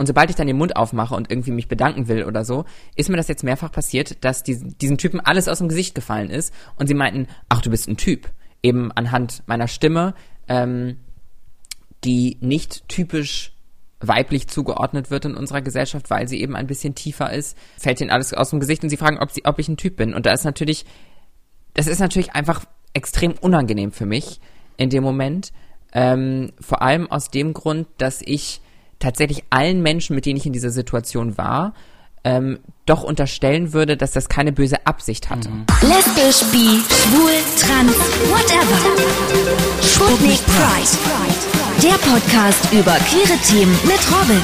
Und sobald ich dann den Mund aufmache und irgendwie mich bedanken will oder so, ist mir das jetzt mehrfach passiert, dass diesen, Typen alles aus dem Gesicht gefallen ist und sie meinten, ach, du bist ein Typ. Eben anhand meiner Stimme, ähm, die nicht typisch weiblich zugeordnet wird in unserer Gesellschaft, weil sie eben ein bisschen tiefer ist, fällt ihnen alles aus dem Gesicht und sie fragen, ob, sie, ob ich ein Typ bin. Und da ist natürlich, das ist natürlich einfach extrem unangenehm für mich in dem Moment. Ähm, vor allem aus dem Grund, dass ich tatsächlich allen Menschen, mit denen ich in dieser Situation war, ähm, doch unterstellen würde, dass das keine böse Absicht hatte. Mhm. Lesbisch, bi, schwul, trans, whatever. Sputnik Pride. Der Podcast über queere Themen mit Robin.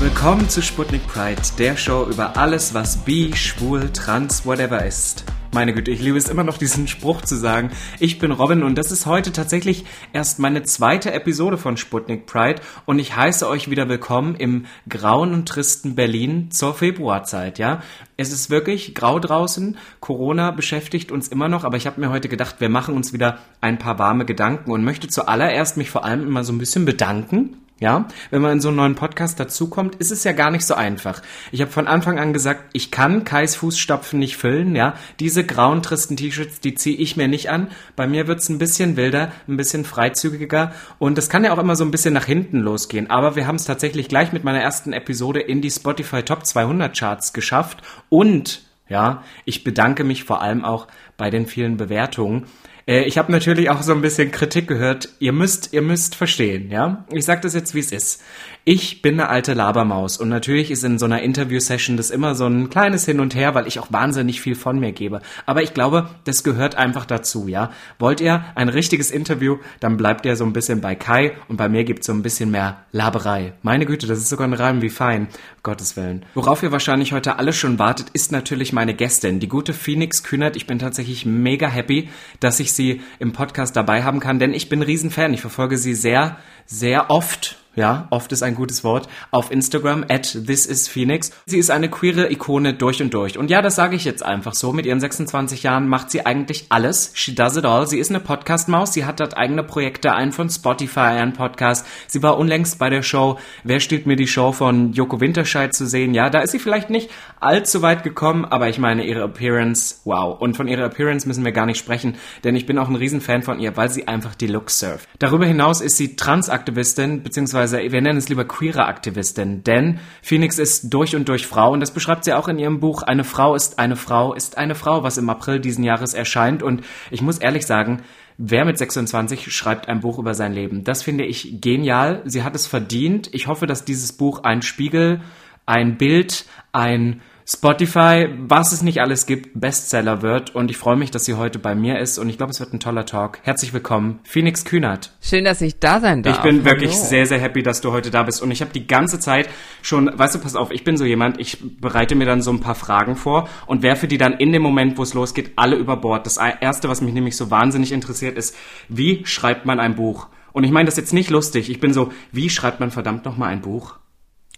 Willkommen zu Sputnik Pride, der Show über alles, was bi, schwul, trans, whatever ist. Meine Güte, ich liebe es immer noch, diesen Spruch zu sagen. Ich bin Robin und das ist heute tatsächlich erst meine zweite Episode von Sputnik Pride und ich heiße euch wieder willkommen im grauen und tristen Berlin zur Februarzeit, ja. Es ist wirklich grau draußen, Corona beschäftigt uns immer noch, aber ich habe mir heute gedacht, wir machen uns wieder ein paar warme Gedanken und möchte zuallererst mich vor allem immer so ein bisschen bedanken ja, wenn man in so einen neuen Podcast dazukommt, ist es ja gar nicht so einfach. Ich habe von Anfang an gesagt, ich kann Kais Fußstapfen nicht füllen, ja. Diese grauen, tristen T-Shirts, die ziehe ich mir nicht an. Bei mir wird's ein bisschen wilder, ein bisschen freizügiger und es kann ja auch immer so ein bisschen nach hinten losgehen. Aber wir haben es tatsächlich gleich mit meiner ersten Episode in die Spotify Top 200 Charts geschafft und ja, ich bedanke mich vor allem auch bei den vielen Bewertungen. Äh, ich habe natürlich auch so ein bisschen Kritik gehört. Ihr müsst, ihr müsst verstehen, ja. Ich sag das jetzt, wie es ist. Ich bin eine alte Labermaus und natürlich ist in so einer Interview-Session das immer so ein kleines Hin und Her, weil ich auch wahnsinnig viel von mir gebe. Aber ich glaube, das gehört einfach dazu, ja. Wollt ihr ein richtiges Interview, dann bleibt ihr so ein bisschen bei Kai und bei mir gibt's so ein bisschen mehr Laberei. Meine Güte, das ist sogar ein Reim wie fein. Gottes Willen. Worauf ihr wahrscheinlich heute alle schon wartet, ist natürlich meine Gästin, die gute Phoenix Kühnert. Ich bin tatsächlich mega happy, dass ich sie im Podcast dabei haben kann, denn ich bin Riesenfan. Ich verfolge sie sehr, sehr oft ja, oft ist ein gutes Wort, auf Instagram at thisisphoenix. Sie ist eine queere Ikone durch und durch. Und ja, das sage ich jetzt einfach so. Mit ihren 26 Jahren macht sie eigentlich alles. She does it all. Sie ist eine Podcast-Maus. Sie hat dort eigene Projekte, einen von Spotify, einen Podcast. Sie war unlängst bei der Show Wer stiehlt mir die Show von Joko Winterscheid zu sehen. Ja, da ist sie vielleicht nicht allzu weit gekommen, aber ich meine, ihre Appearance, wow. Und von ihrer Appearance müssen wir gar nicht sprechen, denn ich bin auch ein Riesenfan von ihr, weil sie einfach die Looks surft. Darüber hinaus ist sie Transaktivistin, beziehungsweise beziehungsweise wir nennen es lieber queere Aktivistin, denn Phoenix ist durch und durch Frau und das beschreibt sie auch in ihrem Buch Eine Frau ist eine Frau ist eine Frau, was im April diesen Jahres erscheint und ich muss ehrlich sagen, Wer mit 26 schreibt ein Buch über sein Leben? Das finde ich genial. Sie hat es verdient. Ich hoffe, dass dieses Buch ein Spiegel, ein Bild, ein Spotify, was es nicht alles gibt, Bestseller wird. Und ich freue mich, dass sie heute bei mir ist. Und ich glaube, es wird ein toller Talk. Herzlich willkommen, Phoenix Kühnert. Schön, dass ich da sein darf. Ich bin wirklich Hallo. sehr, sehr happy, dass du heute da bist. Und ich habe die ganze Zeit schon, weißt du, pass auf, ich bin so jemand, ich bereite mir dann so ein paar Fragen vor und werfe die dann in dem Moment, wo es losgeht, alle über Bord. Das Erste, was mich nämlich so wahnsinnig interessiert, ist, wie schreibt man ein Buch? Und ich meine das jetzt nicht lustig. Ich bin so, wie schreibt man verdammt nochmal ein Buch?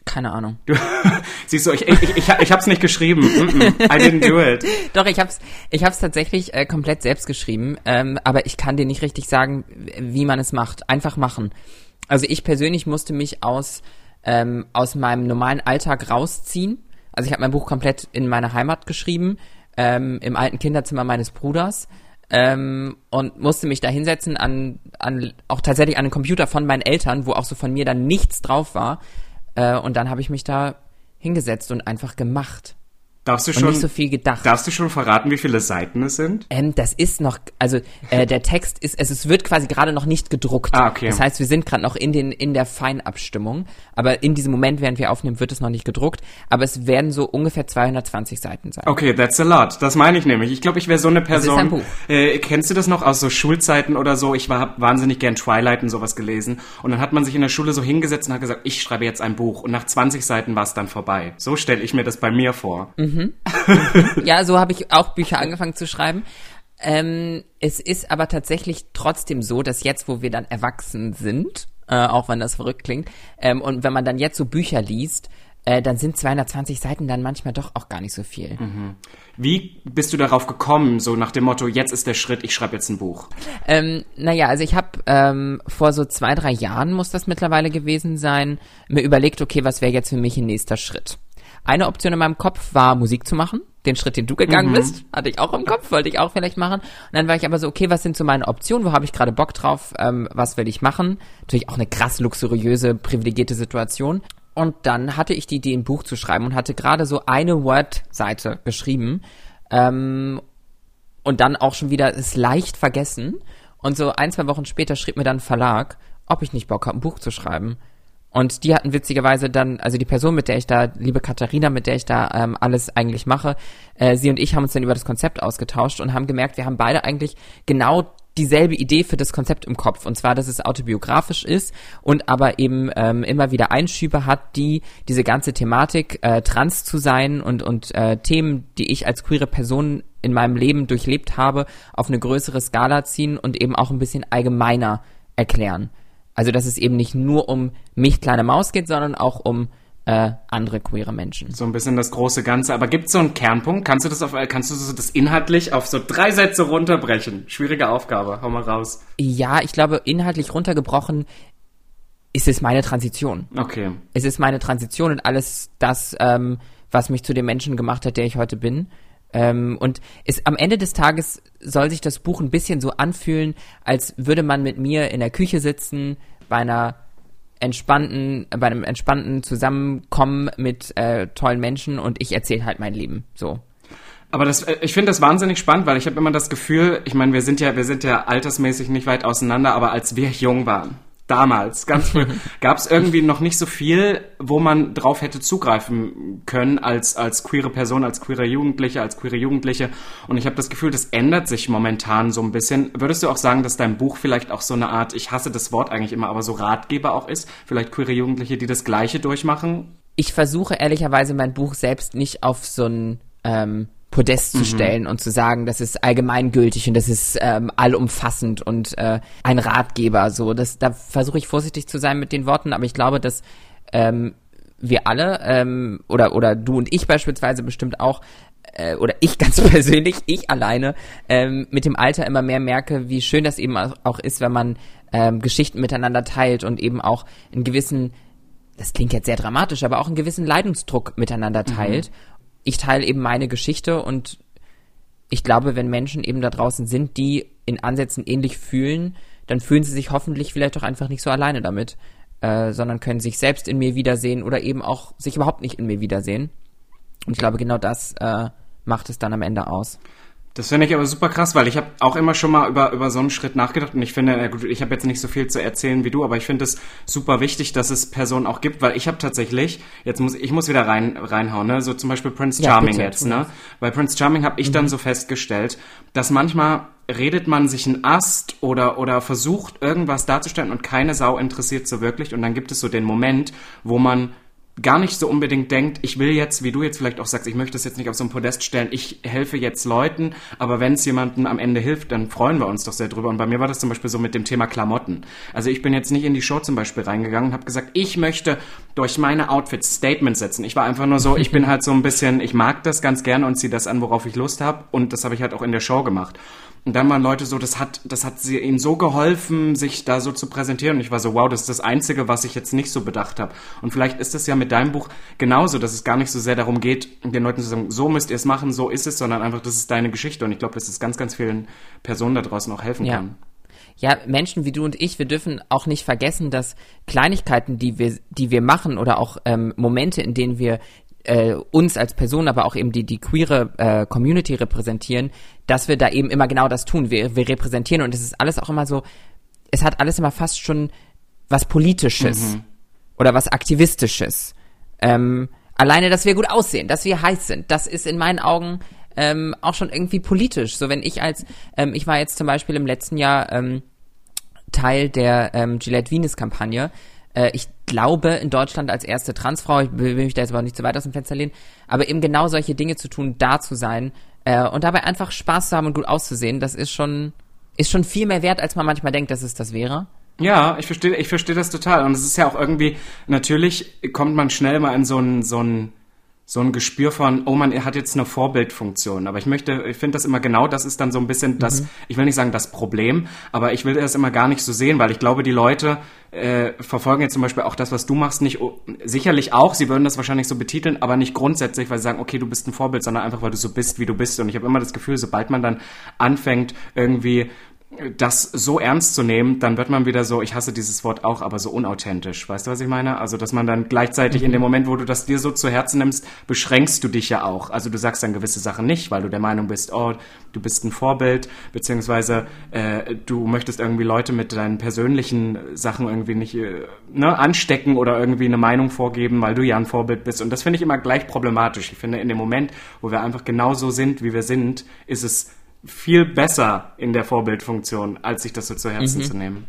Keine Ahnung. Siehst du, ich, ich, ich, ich hab's nicht geschrieben. I didn't do it. Doch, ich hab's, ich hab's tatsächlich äh, komplett selbst geschrieben, ähm, aber ich kann dir nicht richtig sagen, wie man es macht. Einfach machen. Also ich persönlich musste mich aus, ähm, aus meinem normalen Alltag rausziehen. Also ich habe mein Buch komplett in meiner Heimat geschrieben, ähm, im alten Kinderzimmer meines Bruders. Ähm, und musste mich da hinsetzen an, an, auch tatsächlich an den Computer von meinen Eltern, wo auch so von mir dann nichts drauf war äh, und dann habe ich mich da hingesetzt und einfach gemacht. Darfst du schon nicht so viel gedacht. Darfst du schon verraten, wie viele Seiten es sind? Ähm, das ist noch, also äh, der Text ist, also es wird quasi gerade noch nicht gedruckt. Ah, okay. Das heißt, wir sind gerade noch in den in der Feinabstimmung, aber in diesem Moment, während wir aufnehmen, wird es noch nicht gedruckt. Aber es werden so ungefähr 220 Seiten sein. Okay, that's a lot. Das meine ich nämlich. Ich glaube, ich wäre so eine Person. Das ist ein Buch. Äh, kennst du das noch aus so Schulzeiten oder so? Ich war wahnsinnig gern Twilight und sowas gelesen und dann hat man sich in der Schule so hingesetzt und hat gesagt, ich schreibe jetzt ein Buch und nach 20 Seiten war es dann vorbei. So stelle ich mir das bei mir vor. Mhm. Mhm. ja, so habe ich auch Bücher angefangen zu schreiben. Ähm, es ist aber tatsächlich trotzdem so, dass jetzt, wo wir dann erwachsen sind, äh, auch wenn das verrückt klingt, ähm, und wenn man dann jetzt so Bücher liest, äh, dann sind 220 Seiten dann manchmal doch auch gar nicht so viel. Mhm. Wie bist du darauf gekommen, so nach dem Motto, jetzt ist der Schritt, ich schreibe jetzt ein Buch? Ähm, naja, also ich habe ähm, vor so zwei, drei Jahren, muss das mittlerweile gewesen sein, mir überlegt, okay, was wäre jetzt für mich ein nächster Schritt? Eine Option in meinem Kopf war, Musik zu machen. Den Schritt, den du gegangen mhm. bist, hatte ich auch im Kopf, wollte ich auch vielleicht machen. Und dann war ich aber so, okay, was sind so meine Optionen? Wo habe ich gerade Bock drauf? Ähm, was will ich machen? Natürlich auch eine krass luxuriöse, privilegierte Situation. Und dann hatte ich die Idee, ein Buch zu schreiben und hatte gerade so eine Word-Seite geschrieben. Ähm, und dann auch schon wieder es leicht vergessen. Und so ein, zwei Wochen später schrieb mir dann ein Verlag, ob ich nicht Bock habe, ein Buch zu schreiben. Und die hatten witzigerweise dann, also die Person, mit der ich da, liebe Katharina, mit der ich da ähm, alles eigentlich mache, äh, sie und ich haben uns dann über das Konzept ausgetauscht und haben gemerkt, wir haben beide eigentlich genau dieselbe Idee für das Konzept im Kopf. Und zwar, dass es autobiografisch ist und aber eben ähm, immer wieder Einschübe hat, die diese ganze Thematik, äh, trans zu sein und, und äh, Themen, die ich als queere Person in meinem Leben durchlebt habe, auf eine größere Skala ziehen und eben auch ein bisschen allgemeiner erklären. Also, dass es eben nicht nur um mich, kleine Maus geht, sondern auch um äh, andere queere Menschen. So ein bisschen das große Ganze. Aber gibt es so einen Kernpunkt? Kannst du das auf, kannst du das inhaltlich auf so drei Sätze runterbrechen? Schwierige Aufgabe. Hau mal raus. Ja, ich glaube, inhaltlich runtergebrochen ist es meine Transition. Okay. Es ist meine Transition und alles das, ähm, was mich zu dem Menschen gemacht hat, der ich heute bin. Ähm, und es, am Ende des Tages soll sich das Buch ein bisschen so anfühlen, als würde man mit mir in der Küche sitzen, bei einer entspannten, bei einem entspannten Zusammenkommen mit äh, tollen Menschen und ich erzähle halt mein Leben. So. Aber das, äh, ich finde das wahnsinnig spannend, weil ich habe immer das Gefühl, ich meine, wir sind ja, wir sind ja altersmäßig nicht weit auseinander, aber als wir jung waren, damals, ganz früh, gab es irgendwie noch nicht so viel, wo man drauf hätte zugreifen können als, als queere Person, als queere Jugendliche, als queere Jugendliche. Und ich habe das Gefühl, das ändert sich momentan so ein bisschen. Würdest du auch sagen, dass dein Buch vielleicht auch so eine Art, ich hasse das Wort eigentlich immer, aber so Ratgeber auch ist? Vielleicht queere Jugendliche, die das Gleiche durchmachen? Ich versuche ehrlicherweise mein Buch selbst nicht auf so ein ähm, Podest zu mhm. stellen und zu sagen, das ist allgemeingültig und das ist ähm, allumfassend und äh, ein Ratgeber. So, das, da versuche ich vorsichtig zu sein mit den Worten, aber ich glaube, dass ähm, wir alle ähm, oder oder du und ich beispielsweise bestimmt auch äh, oder ich ganz persönlich, ich alleine ähm, mit dem Alter immer mehr merke, wie schön das eben auch ist, wenn man ähm, Geschichten miteinander teilt und eben auch einen gewissen das klingt jetzt sehr dramatisch, aber auch einen gewissen Leidensdruck miteinander mhm. teilt. Mhm ich teile eben meine Geschichte und ich glaube, wenn Menschen eben da draußen sind, die in Ansätzen ähnlich fühlen, dann fühlen sie sich hoffentlich vielleicht auch einfach nicht so alleine damit, äh, sondern können sich selbst in mir wiedersehen oder eben auch sich überhaupt nicht in mir wiedersehen. Und ich glaube, genau das äh, macht es dann am Ende aus. Das finde ich aber super krass, weil ich habe auch immer schon mal über, über so einen Schritt nachgedacht und ich finde, gut, ich habe jetzt nicht so viel zu erzählen wie du, aber ich finde es super wichtig, dass es Personen auch gibt, weil ich habe tatsächlich, jetzt muss ich muss wieder rein reinhauen, ne, so zum Beispiel Prince Charming ja, jetzt, ne, bei Prince Charming habe ich mhm. dann so festgestellt, dass manchmal redet man sich einen Ast oder oder versucht irgendwas darzustellen und keine Sau interessiert so wirklich und dann gibt es so den Moment, wo man gar nicht so unbedingt denkt, ich will jetzt, wie du jetzt vielleicht auch sagst, ich möchte es jetzt nicht auf so ein Podest stellen, ich helfe jetzt Leuten, aber wenn es jemandem am Ende hilft, dann freuen wir uns doch sehr drüber. Und bei mir war das zum Beispiel so mit dem Thema Klamotten. Also ich bin jetzt nicht in die Show zum Beispiel reingegangen und habe gesagt, ich möchte durch meine Outfits Statements setzen. Ich war einfach nur so, ich bin halt so ein bisschen, ich mag das ganz gerne und ziehe das an, worauf ich Lust habe. Und das habe ich halt auch in der Show gemacht. Und dann waren Leute so, das hat, das hat sie ihnen so geholfen, sich da so zu präsentieren. Und ich war so, wow, das ist das Einzige, was ich jetzt nicht so bedacht habe. Und vielleicht ist es ja mit deinem Buch genauso, dass es gar nicht so sehr darum geht, den Leuten zu sagen, so müsst ihr es machen, so ist es, sondern einfach, das ist deine Geschichte. Und ich glaube, dass es ganz, ganz vielen Personen da draußen auch helfen ja. kann. Ja, Menschen wie du und ich, wir dürfen auch nicht vergessen, dass Kleinigkeiten, die wir, die wir machen oder auch ähm, Momente, in denen wir äh, uns als Person, aber auch eben die, die queere äh, Community repräsentieren, dass wir da eben immer genau das tun. Wir, wir repräsentieren und es ist alles auch immer so, es hat alles immer fast schon was Politisches mhm. oder was Aktivistisches. Ähm, alleine, dass wir gut aussehen, dass wir heiß sind, das ist in meinen Augen ähm, auch schon irgendwie politisch. So wenn ich als, ähm, ich war jetzt zum Beispiel im letzten Jahr ähm, Teil der ähm, Gillette Venus Kampagne, äh, ich glaube, in Deutschland als erste Transfrau, ich will mich da jetzt aber nicht zu weit aus dem Fenster lehnen, aber eben genau solche Dinge zu tun, da zu sein äh, und dabei einfach Spaß zu haben und gut auszusehen, das ist schon, ist schon viel mehr wert, als man manchmal denkt, dass es das wäre. Ja, ich verstehe, ich verstehe das total. Und es ist ja auch irgendwie, natürlich kommt man schnell mal in so ein, so ein, so ein Gespür von, oh man, er hat jetzt eine Vorbildfunktion. Aber ich möchte, ich finde das immer genau, das ist dann so ein bisschen das, mhm. ich will nicht sagen das Problem, aber ich will das immer gar nicht so sehen, weil ich glaube, die Leute äh, verfolgen jetzt zum Beispiel auch das, was du machst, nicht, sicherlich auch, sie würden das wahrscheinlich so betiteln, aber nicht grundsätzlich, weil sie sagen, okay, du bist ein Vorbild, sondern einfach, weil du so bist, wie du bist. Und ich habe immer das Gefühl, sobald man dann anfängt, irgendwie das so ernst zu nehmen, dann wird man wieder so, ich hasse dieses Wort auch, aber so unauthentisch. Weißt du, was ich meine? Also, dass man dann gleichzeitig mhm. in dem Moment, wo du das dir so zu Herzen nimmst, beschränkst du dich ja auch. Also, du sagst dann gewisse Sachen nicht, weil du der Meinung bist, oh, du bist ein Vorbild, beziehungsweise äh, du möchtest irgendwie Leute mit deinen persönlichen Sachen irgendwie nicht äh, ne, anstecken oder irgendwie eine Meinung vorgeben, weil du ja ein Vorbild bist. Und das finde ich immer gleich problematisch. Ich finde, in dem Moment, wo wir einfach genauso sind, wie wir sind, ist es viel besser in der Vorbildfunktion, als sich das so zu Herzen mhm. zu nehmen.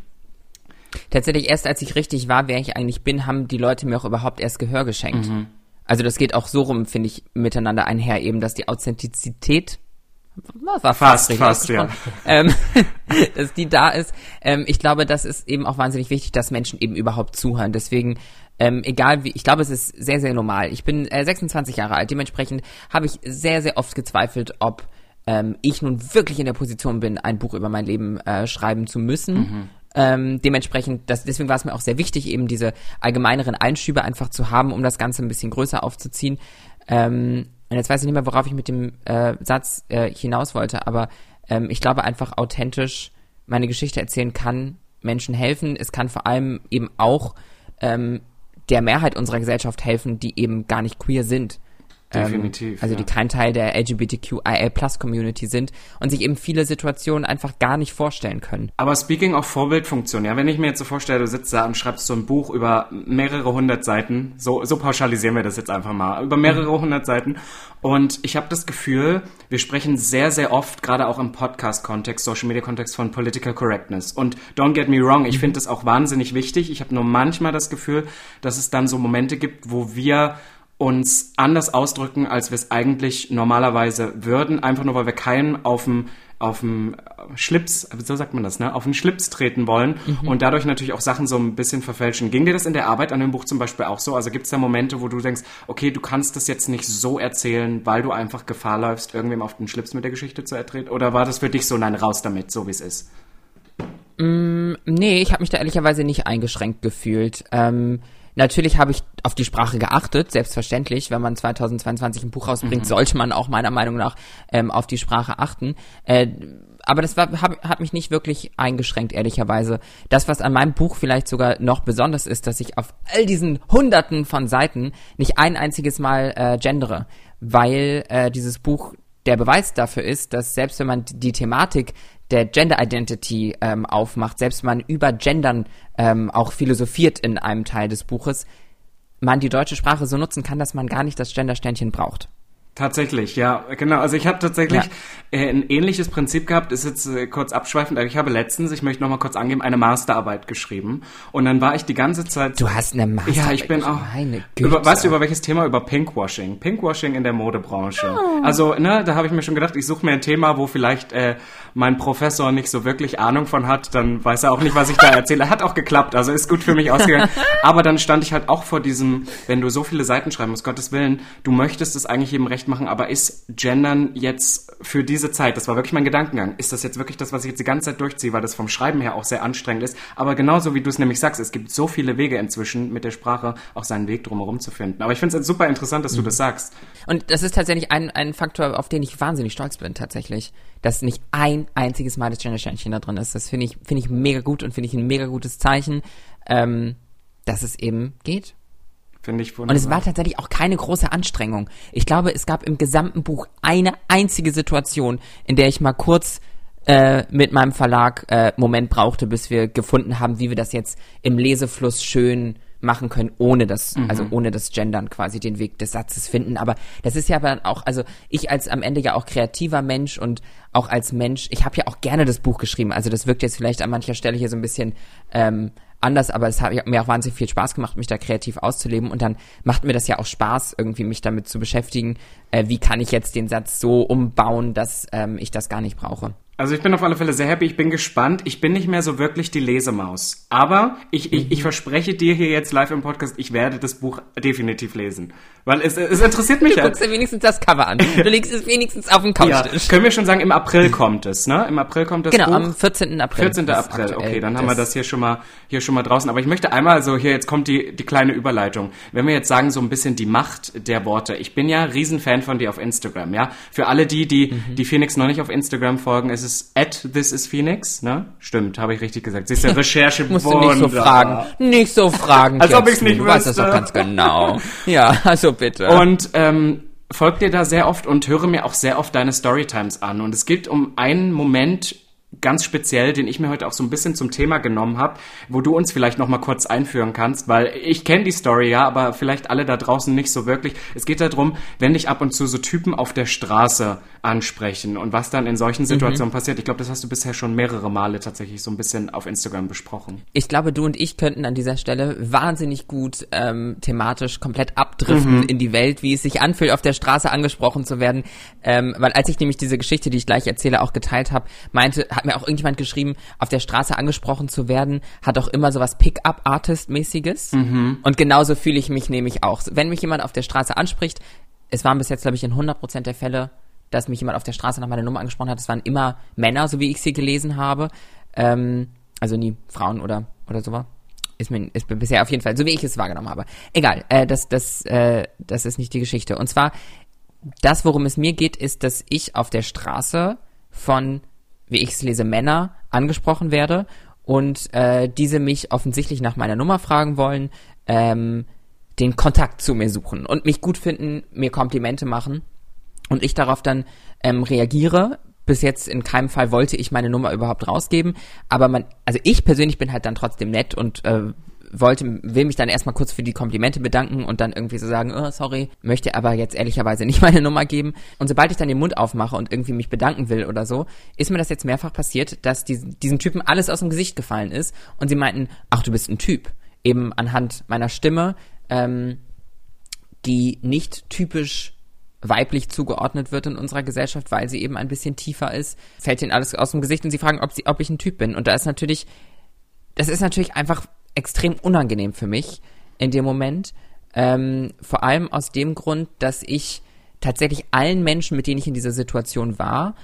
Tatsächlich erst als ich richtig war, wer ich eigentlich bin, haben die Leute mir auch überhaupt erst Gehör geschenkt. Mhm. Also das geht auch so rum, finde ich, miteinander einher eben, dass die Authentizität war fast, fast, fast ja. Ähm, dass die da ist. Ähm, ich glaube, das ist eben auch wahnsinnig wichtig, dass Menschen eben überhaupt zuhören. Deswegen, ähm, egal wie, ich glaube, es ist sehr, sehr normal. Ich bin äh, 26 Jahre alt, dementsprechend habe ich sehr, sehr oft gezweifelt, ob ähm, ich nun wirklich in der Position bin, ein Buch über mein Leben äh, schreiben zu müssen. Mhm. Ähm, dementsprechend, das, deswegen war es mir auch sehr wichtig, eben diese allgemeineren Einschübe einfach zu haben, um das Ganze ein bisschen größer aufzuziehen. Ähm, und jetzt weiß ich nicht mehr, worauf ich mit dem äh, Satz äh, hinaus wollte, aber ähm, ich glaube einfach authentisch meine Geschichte erzählen kann Menschen helfen. Es kann vor allem eben auch ähm, der Mehrheit unserer Gesellschaft helfen, die eben gar nicht queer sind. Definitiv. Ähm, also ja. die kein Teil der LGBTQIA-Plus-Community sind und sich eben viele Situationen einfach gar nicht vorstellen können. Aber speaking of Vorbildfunktion, ja, wenn ich mir jetzt so vorstelle, du sitzt da und schreibst so ein Buch über mehrere hundert Seiten, so, so pauschalisieren wir das jetzt einfach mal, über mehrere hundert Seiten und ich habe das Gefühl, wir sprechen sehr, sehr oft, gerade auch im Podcast-Kontext, Social-Media-Kontext von Political Correctness. Und don't get me wrong, ich mhm. finde das auch wahnsinnig wichtig. Ich habe nur manchmal das Gefühl, dass es dann so Momente gibt, wo wir uns anders ausdrücken, als wir es eigentlich normalerweise würden, einfach nur weil wir keinen auf dem auf dem Schlips, so sagt man das, ne, auf den Schlips treten wollen mhm. und dadurch natürlich auch Sachen so ein bisschen verfälschen. Ging dir das in der Arbeit an dem Buch zum Beispiel auch so? Also gibt es da Momente, wo du denkst, okay, du kannst das jetzt nicht so erzählen, weil du einfach Gefahr läufst, irgendwem auf den Schlips mit der Geschichte zu ertreten? Oder war das für dich so, nein, raus damit, so wie es ist? Mm, nee, ich habe mich da ehrlicherweise nicht eingeschränkt gefühlt. Ähm, Natürlich habe ich auf die Sprache geachtet, selbstverständlich. Wenn man 2022 ein Buch rausbringt, mhm. sollte man auch meiner Meinung nach ähm, auf die Sprache achten. Äh, aber das war, hab, hat mich nicht wirklich eingeschränkt, ehrlicherweise. Das, was an meinem Buch vielleicht sogar noch besonders ist, dass ich auf all diesen Hunderten von Seiten nicht ein einziges Mal äh, gendere, weil äh, dieses Buch der Beweis dafür ist, dass selbst wenn man die Thematik der Gender Identity ähm, aufmacht, selbst man über Gendern ähm, auch philosophiert in einem Teil des Buches, man die deutsche Sprache so nutzen kann, dass man gar nicht das Gendersternchen braucht. Tatsächlich, ja, genau. Also ich habe tatsächlich ja. äh, ein ähnliches Prinzip gehabt, ist jetzt äh, kurz abschweifend, aber ich habe letztens, ich möchte noch mal kurz angeben, eine Masterarbeit geschrieben und dann war ich die ganze Zeit... Du hast eine Masterarbeit? Ja, ich bin auch... Meine Güte. Über, weißt du, über welches Thema? Über Pinkwashing. Pinkwashing in der Modebranche. Oh. Also, ne, da habe ich mir schon gedacht, ich suche mir ein Thema, wo vielleicht äh, mein Professor nicht so wirklich Ahnung von hat, dann weiß er auch nicht, was ich da erzähle. Hat auch geklappt, also ist gut für mich ausgegangen. aber dann stand ich halt auch vor diesem, wenn du so viele Seiten schreiben musst, Gottes Willen, du möchtest es eigentlich jedem recht machen, aber ist Gendern jetzt für diese Zeit, das war wirklich mein Gedankengang, ist das jetzt wirklich das, was ich jetzt die ganze Zeit durchziehe, weil das vom Schreiben her auch sehr anstrengend ist. Aber genauso wie du es nämlich sagst, es gibt so viele Wege inzwischen mit der Sprache auch seinen Weg drumherum zu finden. Aber ich finde es super interessant, dass mhm. du das sagst. Und das ist tatsächlich ein, ein Faktor, auf den ich wahnsinnig stolz bin, tatsächlich. Dass nicht ein einziges Mal das Gender-Sternchen da drin ist. Das finde ich, finde ich mega gut und finde ich ein mega gutes Zeichen, ähm, dass es eben geht. Finde ich wunderbar. Und es war tatsächlich auch keine große Anstrengung. Ich glaube, es gab im gesamten Buch eine einzige Situation, in der ich mal kurz äh, mit meinem Verlag äh, Moment brauchte, bis wir gefunden haben, wie wir das jetzt im Lesefluss schön machen können, ohne das, mhm. also ohne das Gendern quasi den Weg des Satzes finden. Aber das ist ja aber auch, also ich als am Ende ja auch kreativer Mensch und auch als Mensch, ich habe ja auch gerne das Buch geschrieben. Also das wirkt jetzt vielleicht an mancher Stelle hier so ein bisschen ähm, anders, aber es hat mir auch wahnsinnig viel Spaß gemacht, mich da kreativ auszuleben und dann macht mir das ja auch Spaß, irgendwie mich damit zu beschäftigen, äh, wie kann ich jetzt den Satz so umbauen, dass ähm, ich das gar nicht brauche. Also ich bin auf alle Fälle sehr happy, ich bin gespannt. Ich bin nicht mehr so wirklich die Lesemaus. Aber ich, ich, ich verspreche dir hier jetzt live im Podcast, ich werde das Buch definitiv lesen. Weil es, es interessiert mich Du halt. guckst dir wenigstens das Cover an. Du legst es wenigstens auf den Ja, Couchtisch. können wir schon sagen, im April kommt es, ne? Im April kommt das Genau, Buch. am 14. April. 14. Das ist April, okay, dann haben wir das hier schon mal hier schon mal draußen. Aber ich möchte einmal so hier jetzt kommt die die kleine Überleitung. Wenn wir jetzt sagen so ein bisschen die Macht der Worte. Ich bin ja Riesenfan von dir auf Instagram, ja. Für alle die, die Mhm. die Phoenix noch nicht auf Instagram folgen, es ist at this is Phoenix, ne? Stimmt, habe ich richtig gesagt. Siehst du, Recherche Musst du nicht so fragen. Nicht so fragen. Als ob ich's nicht Du weißt das wüsste. doch ganz genau. Ja, also bitte. Und ähm, folge dir da sehr oft und höre mir auch sehr oft deine Storytimes an. Und es geht um einen Moment ganz speziell, den ich mir heute auch so ein bisschen zum Thema genommen habe, wo du uns vielleicht noch mal kurz einführen kannst, weil ich kenne die Story ja, aber vielleicht alle da draußen nicht so wirklich. Es geht darum, wenn dich ab und zu so Typen auf der Straße ansprechen und was dann in solchen Situationen passiert. Ich glaube, das hast du bisher schon mehrere Male tatsächlich so ein bisschen auf Instagram besprochen. ich glaube, du und ich könnten an dieser Stelle wahnsinnig gut ähm, thematisch komplett abdriften Mhm. in die Welt, wie es sich anfühlt, auf der Straße angesprochen zu werden. Ähm, weil als ich nämlich diese Geschichte, die ich gleich erzähle, auch geteilt habe, meinte, hat mir auch irgendjemand geschrieben, auf der Straße angesprochen zu werden, hat auch immer sowas Pick-up-Artist-mäßiges. Mhm. Und genauso fühle ich mich nämlich auch. Wenn mich jemand auf der Straße anspricht, es waren bis jetzt, glaube ich, in 100% der Fälle, dass mich jemand auf der Straße nach meiner Nummer angesprochen hat. Es waren immer Männer, so wie ich sie gelesen habe. Ähm, also nie Frauen oder, oder sowas. Ist mir, ist mir bisher auf jeden Fall, so wie ich es wahrgenommen habe. Egal, äh, das, das, äh, das ist nicht die Geschichte. Und zwar, das, worum es mir geht, ist, dass ich auf der Straße von, wie ich es lese, Männer angesprochen werde und äh, diese mich offensichtlich nach meiner Nummer fragen wollen, ähm, den Kontakt zu mir suchen und mich gut finden, mir Komplimente machen und ich darauf dann ähm, reagiere. Bis jetzt in keinem Fall wollte ich meine Nummer überhaupt rausgeben, aber man, also ich persönlich bin halt dann trotzdem nett und äh, wollte, will mich dann erstmal kurz für die Komplimente bedanken und dann irgendwie so sagen, oh, sorry, möchte aber jetzt ehrlicherweise nicht meine Nummer geben. Und sobald ich dann den Mund aufmache und irgendwie mich bedanken will oder so, ist mir das jetzt mehrfach passiert, dass diesen, diesen Typen alles aus dem Gesicht gefallen ist und sie meinten, ach, du bist ein Typ. Eben anhand meiner Stimme, ähm, die nicht typisch weiblich zugeordnet wird in unserer Gesellschaft, weil sie eben ein bisschen tiefer ist, fällt ihnen alles aus dem Gesicht und sie fragen, ob, sie, ob ich ein Typ bin. Und da ist natürlich, das ist natürlich einfach extrem unangenehm für mich in dem Moment. Ähm, vor allem aus dem Grund, dass ich tatsächlich allen Menschen, mit denen ich in dieser Situation war,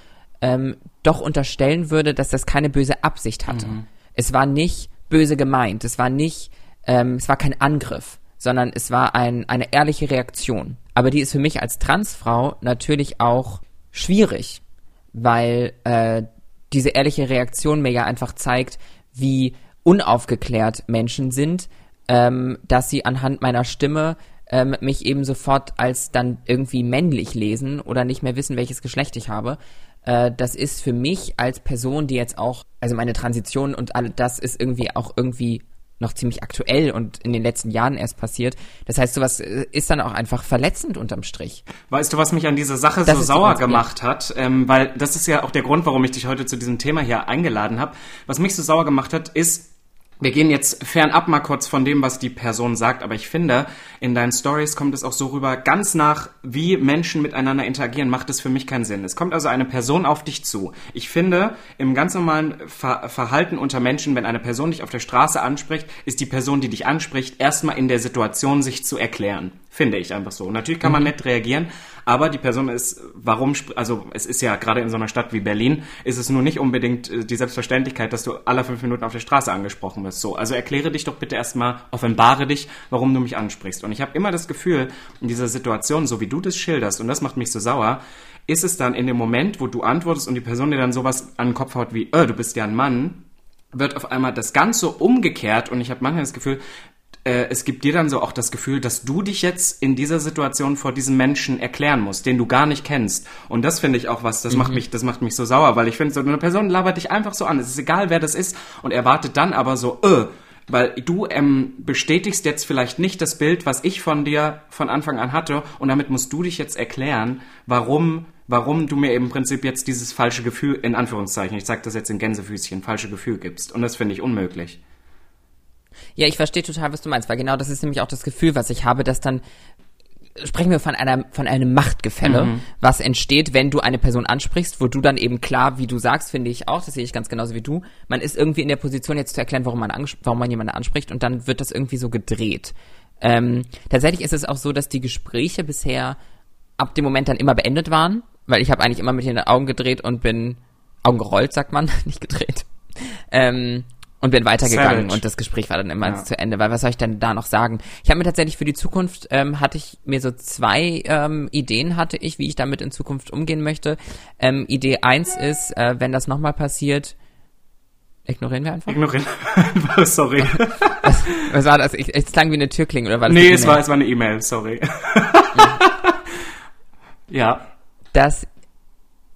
ähm, doch unterstellen würde, dass das keine böse Absicht hatte. Es war nicht böse gemeint, es war nicht, ähm, es war kein Angriff, sondern es war ein, eine ehrliche Reaktion. Aber die ist für mich als Transfrau natürlich auch schwierig, weil äh, diese ehrliche Reaktion mir ja einfach zeigt, wie unaufgeklärt Menschen sind, ähm, dass sie anhand meiner Stimme ähm, mich eben sofort als dann irgendwie männlich lesen oder nicht mehr wissen, welches Geschlecht ich habe. Äh, das ist für mich als Person, die jetzt auch, also meine Transition und all das ist irgendwie auch irgendwie noch ziemlich aktuell und in den letzten Jahren erst passiert. Das heißt, sowas äh, ist dann auch einfach verletzend unterm Strich. Weißt du, was mich an dieser Sache Das so sauer gemacht hat? Ähm, weil das ist ja auch der Grund, warum ich dich heute zu diesem Thema hier eingeladen habe. Was mich so sauer gemacht hat, ist, wir gehen jetzt fernab mal kurz von dem, was die Person sagt, aber ich finde, in deinen Stories kommt es auch so rüber, ganz nach, wie Menschen miteinander interagieren, macht es für mich keinen Sinn. Es kommt also eine Person auf dich zu. Ich finde, im ganz normalen Ver Verhalten unter Menschen, wenn eine Person dich auf der Straße anspricht, ist die Person, die dich anspricht, erstmal in der Situation, sich zu erklären. Finde ich einfach so. Natürlich kann man nett reagieren, aber die Person ist, warum, also es ist ja gerade in so einer Stadt wie Berlin, ist es nur nicht unbedingt äh, die Selbstverständlichkeit, dass du alle fünf Minuten auf der Straße angesprochen wirst. So, also erkläre dich doch bitte erstmal, offenbare dich, warum du mich ansprichst. Und ich habe immer das Gefühl, in dieser Situation, so wie du das schilderst, und das macht mich so sauer, ist es dann in dem Moment, wo du antwortest und die Person dir dann sowas an den Kopf haut wie, äh, du bist ja ein Mann, wird auf einmal das Ganze umgekehrt und ich habe manchmal das Gefühl, äh, es gibt dir dann so auch das Gefühl, dass du dich jetzt in dieser Situation vor diesem Menschen erklären musst, den du gar nicht kennst. Und das finde ich auch was, das macht mich, das macht mich so sauer, weil ich finde, so eine Person labert dich einfach so an. Es ist egal, wer das ist und erwartet dann aber so, äh, weil du ähm, bestätigst jetzt vielleicht nicht das Bild, was ich von dir von Anfang an hatte und damit musst du dich jetzt erklären, warum warum du mir im Prinzip jetzt dieses falsche Gefühl, in Anführungszeichen, ich sage das jetzt in Gänsefüßchen, falsche Gefühl gibst. Und das finde ich unmöglich. Ja, ich verstehe total, was du meinst, weil genau das ist nämlich auch das Gefühl, was ich habe, dass dann sprechen wir von einer von einem Machtgefälle, Mhm. was entsteht, wenn du eine Person ansprichst, wo du dann eben klar, wie du sagst, finde ich auch, das sehe ich ganz genauso wie du. Man ist irgendwie in der Position jetzt zu erklären, warum man warum man jemanden anspricht und dann wird das irgendwie so gedreht. Ähm, tatsächlich ist es auch so, dass die Gespräche bisher ab dem Moment dann immer beendet waren, weil ich habe eigentlich immer mit den Augen gedreht und bin Augen gerollt, sagt man, nicht gedreht. Ähm, und bin weitergegangen Savage. und das Gespräch war dann immer Ja. zu Ende, weil was soll ich denn da noch sagen? Ich habe mir tatsächlich für die Zukunft, ähm, hatte ich mir so zwei ähm, Ideen hatte ich, wie ich damit in Zukunft umgehen möchte. Ähm, Idee eins ist, äh, wenn das nochmal passiert, ignorieren wir einfach. Ignorieren. sorry. Was war das? Ich, es klang wie eine Türklinge oder war das nee, es war, es war eine E-Mail, sorry. ja. dass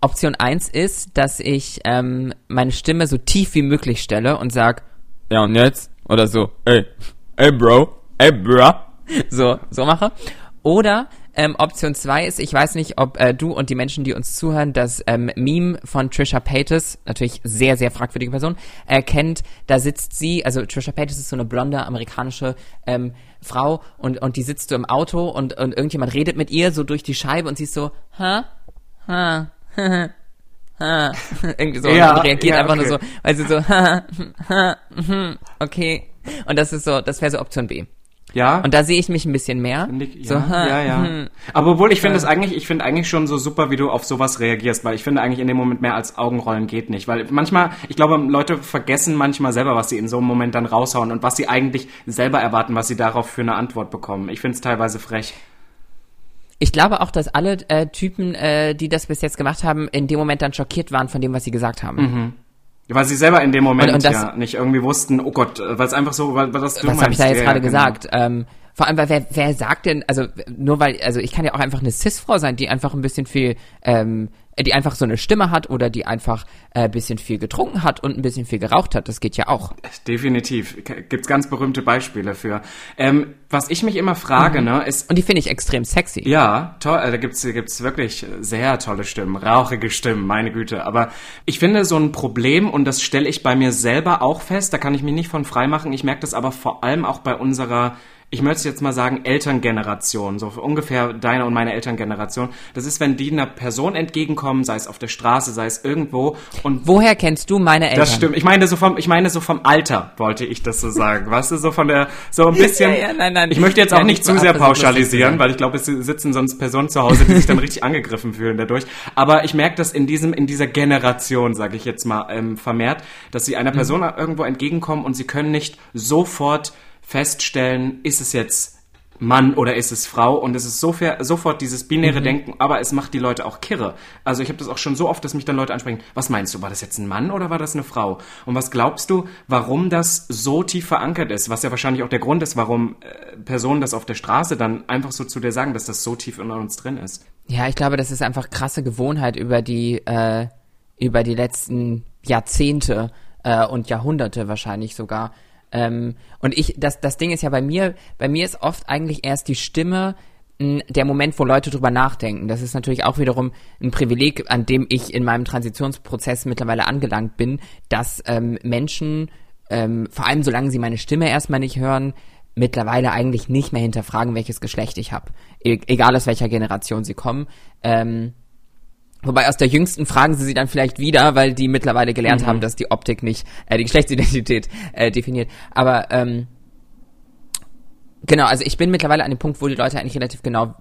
Option 1 ist, dass ich ähm, meine Stimme so tief wie möglich stelle und sag, ja und jetzt? Oder so, ey, ey Bro, ey Bra. So, so mache. Oder ähm, Option 2 ist, ich weiß nicht, ob äh, du und die Menschen, die uns zuhören, das ähm, Meme von Trisha Paytas, natürlich sehr, sehr fragwürdige Person, erkennt. Da sitzt sie, also Trisha Paytas ist so eine blonde amerikanische ähm, Frau und, und die sitzt so im Auto und, und irgendjemand redet mit ihr so durch die Scheibe und sie ist so, hä? ha, irgendwie so Ja, und reagiert ja, einfach okay. nur so, weil sie so, mhm, okay. Und das ist so, das wäre so Option B. Ja. Und da sehe ich mich ein bisschen mehr. Ich, so, ja, ha, ja, ja. hm. Aber obwohl ich finde es eigentlich, ich finde eigentlich schon so super, wie du auf sowas reagierst, weil ich finde eigentlich in dem Moment mehr als Augenrollen geht nicht, weil manchmal, ich glaube, Leute vergessen manchmal selber, was sie in so einem Moment dann raushauen und was sie eigentlich selber erwarten, was sie darauf für eine Antwort bekommen. Ich finde es teilweise frech. Ich glaube auch, dass alle äh, Typen, äh, die das bis jetzt gemacht haben, in dem Moment dann schockiert waren von dem, was sie gesagt haben. Mhm. Weil sie selber in dem Moment Und- und das- ja nicht irgendwie wussten, oh Gott, äh, weil es einfach so, weil, weil das du Was habe ich da jetzt Ja, gerade genau. gesagt? Ähm, vor allem, weil wer, wer sagt denn, also nur weil, also ich kann ja auch einfach eine Cis-Frau sein, die einfach ein bisschen viel, ähm, die einfach so eine Stimme hat oder die einfach äh, ein bisschen viel getrunken hat und ein bisschen viel geraucht hat. Das geht ja auch. Definitiv. Gibt's ganz berühmte Beispiele für. Ähm, was ich mich immer frage, Mhm. ne, ist, Und die finde ich extrem sexy. Ja, toll. äh, Da gibt's gibt's wirklich sehr tolle Stimmen, rauchige Stimmen, meine Güte. Aber ich finde so ein Problem und das stelle ich bei mir selber auch fest. Da kann ich mich nicht von frei machen. Ich merke das aber vor allem auch bei unserer ich möchte jetzt mal sagen, Elterngeneration, so ungefähr deine und meine Elterngeneration. Das ist, wenn die einer Person entgegenkommen, sei es auf der Straße, sei es irgendwo, und Woher kennst du meine Eltern? das stimmt. Ich meine so vom, ich meine so vom Alter, wollte ich das so sagen. Weißt du, so von der, so ein bisschen. Ja, ja, nein, nein. Ich möchte jetzt auch nicht zu sehr pauschalisieren, weil ich glaube, es sitzen sonst Personen zu Hause, die sich dann richtig angegriffen fühlen dadurch. Aber ich merke das in diesem, in dieser Generation, sage ich jetzt mal, ähm, vermehrt, dass sie einer Mhm. Person irgendwo entgegenkommen und sie können nicht sofort feststellen, ist es jetzt Mann oder ist es Frau und es ist sofer- sofort dieses binäre Mhm. Denken, aber es macht die Leute auch kirre. Also ich habe das auch schon so oft, dass mich dann Leute ansprechen, was meinst du, war das jetzt ein Mann oder war das eine Frau? Und was glaubst du, warum das so tief verankert ist? Was ja wahrscheinlich auch der Grund ist, warum äh, Personen das auf der Straße dann einfach so zu dir sagen, dass das so tief in uns drin ist. Ja, ich glaube, das ist einfach krasse Gewohnheit über die, äh, über die letzten Jahrzehnte äh, und Jahrhunderte wahrscheinlich sogar. Ähm, und ich, das, das Ding ist ja bei mir, bei mir ist oft eigentlich erst die Stimme mh, der Moment, wo Leute drüber nachdenken. Das ist natürlich auch wiederum ein Privileg, an dem ich in meinem Transitionsprozess mittlerweile angelangt bin, dass ähm, Menschen, ähm, vor allem solange sie meine Stimme erstmal nicht hören, mittlerweile eigentlich nicht mehr hinterfragen, welches Geschlecht ich habe. E egal aus welcher Generation sie kommen. Ähm, wobei aus der jüngsten fragen sie sie dann vielleicht wieder, weil die mittlerweile gelernt haben, dass die Optik nicht äh, die Geschlechtsidentität äh, definiert. Aber ähm, genau, also ich bin mittlerweile an dem Punkt, wo die Leute eigentlich relativ genau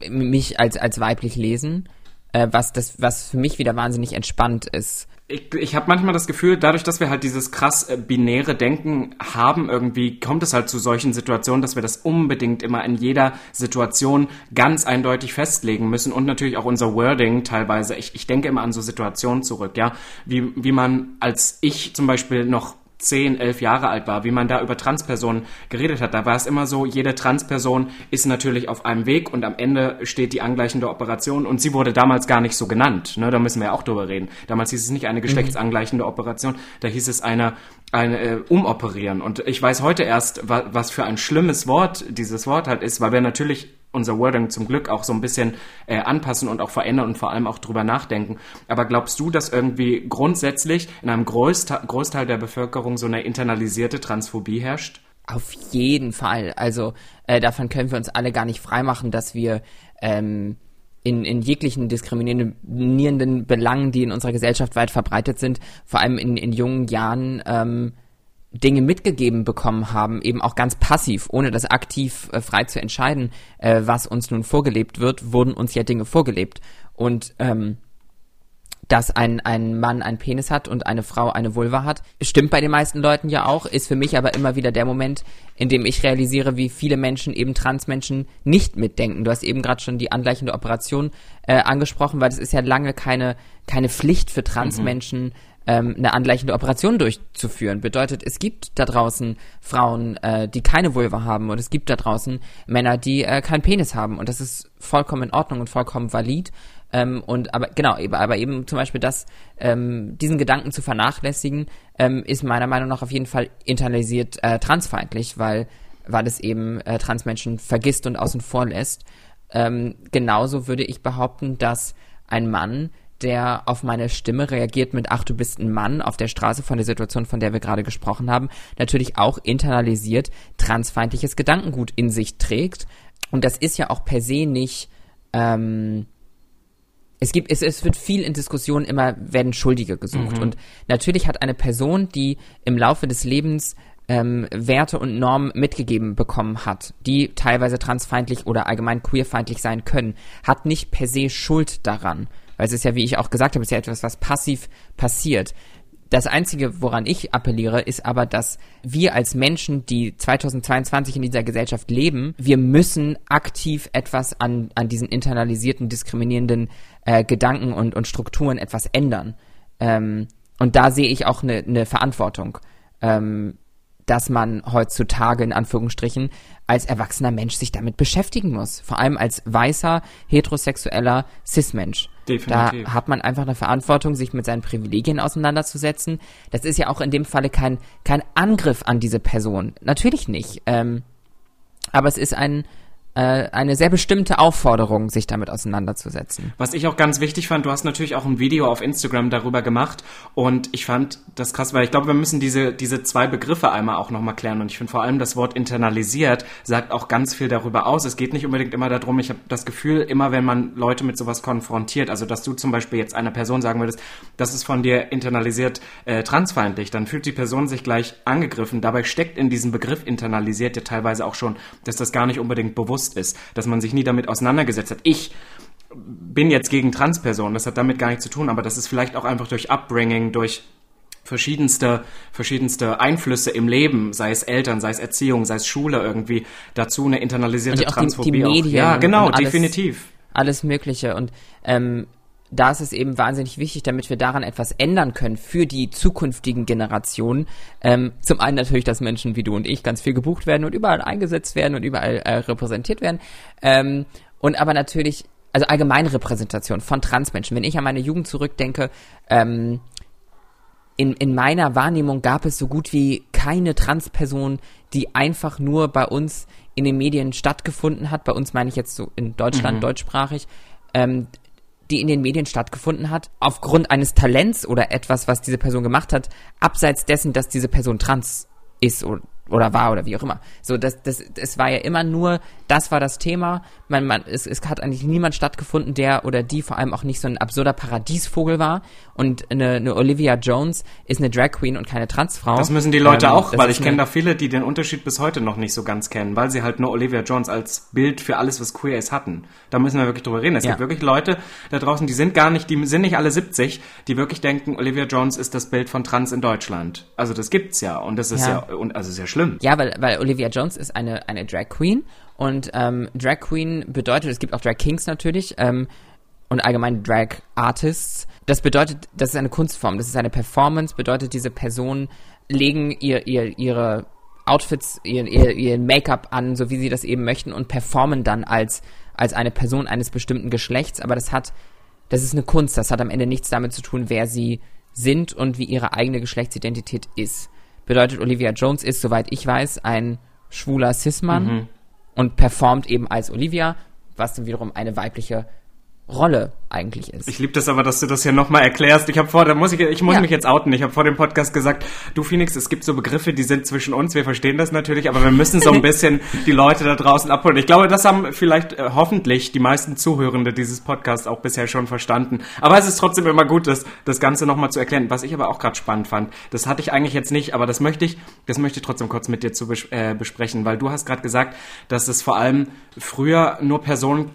äh, mich als als weiblich lesen, äh, was das was für mich wieder wahnsinnig entspannt ist. Ich, ich habe manchmal das Gefühl, dadurch, dass wir halt dieses krass äh, binäre Denken haben, irgendwie kommt es halt zu solchen Situationen, dass wir das unbedingt immer in jeder Situation ganz eindeutig festlegen müssen und natürlich auch unser Wording teilweise. Ich, ich denke immer an so Situationen zurück, ja, wie, wie man als ich zum Beispiel noch 10, 11 Jahre alt war, wie man da über Transpersonen geredet hat. Da war es immer so, jede Transperson ist natürlich auf einem Weg und am Ende steht die angleichende Operation und sie wurde damals gar nicht so genannt. Ne? Da müssen wir ja auch drüber reden. Damals hieß es nicht eine geschlechtsangleichende Operation, da hieß es eine, eine äh, umoperieren. Und ich weiß heute erst, wa was für ein schlimmes Wort dieses Wort halt ist, weil wir natürlich unser Wording zum Glück auch so ein bisschen äh, anpassen und auch verändern und vor allem auch drüber nachdenken. Aber glaubst du, dass irgendwie grundsätzlich in einem Großteil, Großteil der Bevölkerung so eine internalisierte Transphobie herrscht? Auf jeden Fall. Also äh, davon können wir uns alle gar nicht freimachen, dass wir ähm, in, in jeglichen diskriminierenden Belangen, die in unserer Gesellschaft weit verbreitet sind, vor allem in, in jungen Jahren ähm, Dinge mitgegeben bekommen haben, eben auch ganz passiv, ohne das aktiv äh, frei zu entscheiden, äh, was uns nun vorgelebt wird, wurden uns ja Dinge vorgelebt. Und ähm, dass ein, ein Mann einen Penis hat und eine Frau eine Vulva hat. Stimmt bei den meisten Leuten ja auch, ist für mich aber immer wieder der Moment, in dem ich realisiere, wie viele Menschen eben Transmenschen nicht mitdenken. Du hast eben gerade schon die angleichende Operation äh, angesprochen, weil es ist ja lange keine, keine Pflicht für Transmenschen, mhm. Ähm, eine angleichende Operation durchzuführen. Bedeutet, es gibt da draußen Frauen, äh, die keine Vulva haben und es gibt da draußen Männer, die äh, keinen Penis haben und das ist vollkommen in Ordnung und vollkommen valid. Ähm, und aber genau, aber eben zum Beispiel das, ähm, diesen Gedanken zu vernachlässigen, ähm, ist meiner Meinung nach auf jeden Fall internalisiert äh, transfeindlich, weil, weil es eben äh, Transmenschen vergisst und außen vor lässt. Ähm, genauso würde ich behaupten, dass ein Mann, der auf meine Stimme reagiert mit Ach, du bist ein Mann auf der Straße von der Situation, von der wir gerade gesprochen haben, natürlich auch internalisiert transfeindliches Gedankengut in sich trägt. Und das ist ja auch per se nicht ähm, es gibt, es, es wird viel in Diskussionen immer werden Schuldige gesucht. Mhm. Und natürlich hat eine Person, die im Laufe des Lebens ähm, Werte und Normen mitgegeben bekommen hat, die teilweise transfeindlich oder allgemein queerfeindlich sein können, hat nicht per se Schuld daran. Weil es ist ja, wie ich auch gesagt habe, es ist ja etwas, was passiv passiert. Das Einzige, woran ich appelliere, ist aber, dass wir als Menschen, die 2022 in dieser Gesellschaft leben, wir müssen aktiv etwas an, an diesen internalisierten, diskriminierenden äh, Gedanken und, und Strukturen etwas ändern. Ähm, und da sehe ich auch eine ne Verantwortung. Ähm, dass man heutzutage in Anführungsstrichen als erwachsener Mensch sich damit beschäftigen muss. Vor allem als weißer, heterosexueller Cis-Mensch. Definitiv. Da hat man einfach eine Verantwortung, sich mit seinen Privilegien auseinanderzusetzen. Das ist ja auch in dem Falle kein, kein Angriff an diese Person. Natürlich nicht. Ähm, aber es ist ein, eine sehr bestimmte Aufforderung, sich damit auseinanderzusetzen. Was ich auch ganz wichtig fand, du hast natürlich auch ein Video auf Instagram darüber gemacht und ich fand das krass, weil ich glaube, wir müssen diese, diese zwei Begriffe einmal auch nochmal klären und ich finde vor allem das Wort internalisiert sagt auch ganz viel darüber aus. Es geht nicht unbedingt immer darum, ich habe das Gefühl, immer wenn man Leute mit sowas konfrontiert, also dass du zum Beispiel jetzt einer Person sagen würdest, das ist von dir internalisiert äh, transfeindlich, dann fühlt die Person sich gleich angegriffen. Dabei steckt in diesem Begriff internalisiert ja teilweise auch schon, dass das gar nicht unbedingt bewusst bewusst ist, dass man sich nie damit auseinandergesetzt hat. Ich bin jetzt gegen Transpersonen, das hat damit gar nichts zu tun, aber das ist vielleicht auch einfach durch Upbringing, durch verschiedenste, verschiedenste Einflüsse im Leben, sei es Eltern, sei es Erziehung, sei es Schule irgendwie, dazu eine internalisierte Transphobie. Die, die Medien auch. Ja, genau, definitiv. Alles Mögliche und ähm, da ist es eben wahnsinnig wichtig, damit wir daran etwas ändern können für die zukünftigen Generationen. Ähm, zum einen natürlich, dass Menschen wie du und ich ganz viel gebucht werden und überall eingesetzt werden und überall äh, repräsentiert werden. Ähm, und aber natürlich, also Allgemeinrepräsentation von Transmenschen. Wenn ich an meine Jugend zurückdenke, ähm, in, in meiner Wahrnehmung gab es so gut wie keine Transperson, die einfach nur bei uns in den Medien stattgefunden hat. Bei uns meine ich jetzt so in Deutschland, mhm. deutschsprachig. Ähm, die in den Medien stattgefunden hat, aufgrund eines Talents oder etwas, was diese Person gemacht hat, abseits dessen, dass diese Person trans ist oder oder war oder wie auch immer. So, das, das, es war ja immer nur, das war das Thema. Man, man, es, es hat eigentlich niemand stattgefunden, der oder die vor allem auch nicht so ein absurder Paradiesvogel war. Und eine, eine Olivia Jones ist eine Drag Queen und keine Transfrau. Das müssen die Leute ähm, auch, weil ich kenne da viele, die den Unterschied bis heute noch nicht so ganz kennen, weil sie halt nur Olivia Jones als Bild für alles, was queer ist, hatten. Da müssen wir wirklich drüber reden. Es ja. gibt wirklich Leute da draußen, die sind gar nicht, die sind nicht alle 70, die wirklich denken, Olivia Jones ist das Bild von Trans in Deutschland. Also das gibt's ja und das ist ja, ja und also sehr schlimm. Ja, weil, weil Olivia Jones ist eine, eine Drag Queen und ähm, Drag Queen bedeutet, es gibt auch Drag Kings natürlich ähm, und allgemein Drag Artists. Das bedeutet, das ist eine Kunstform, das ist eine Performance, bedeutet, diese Personen legen ihr, ihr, ihre Outfits, ihr, ihr, ihr Make-up an, so wie sie das eben möchten und performen dann als, als eine Person eines bestimmten Geschlechts, aber das hat, das ist eine Kunst, das hat am Ende nichts damit zu tun, wer sie sind und wie ihre eigene Geschlechtsidentität ist. Bedeutet, Olivia Jones ist, soweit ich weiß, ein schwuler Cis-Mann mhm. Und performt eben als Olivia, was dann wiederum eine weibliche Rolle eigentlich ist. Ich liebe das aber, dass du das hier nochmal erklärst. Ich habe vor, da muss ich, ich muss ja. mich jetzt outen. Ich habe vor dem Podcast gesagt, du Phoenix, es gibt so Begriffe, die sind zwischen uns. Wir verstehen das natürlich, aber wir müssen so ein bisschen die Leute da draußen abholen. Ich glaube, das haben vielleicht äh, hoffentlich die meisten Zuhörende dieses Podcasts auch bisher schon verstanden. Aber es ist trotzdem immer gut, das, das Ganze nochmal zu erklären. Was ich aber auch gerade spannend fand, das hatte ich eigentlich jetzt nicht, aber das möchte ich, das möchte ich trotzdem kurz mit dir zu bes äh, besprechen, weil du hast gerade gesagt, dass es vor allem früher nur Personen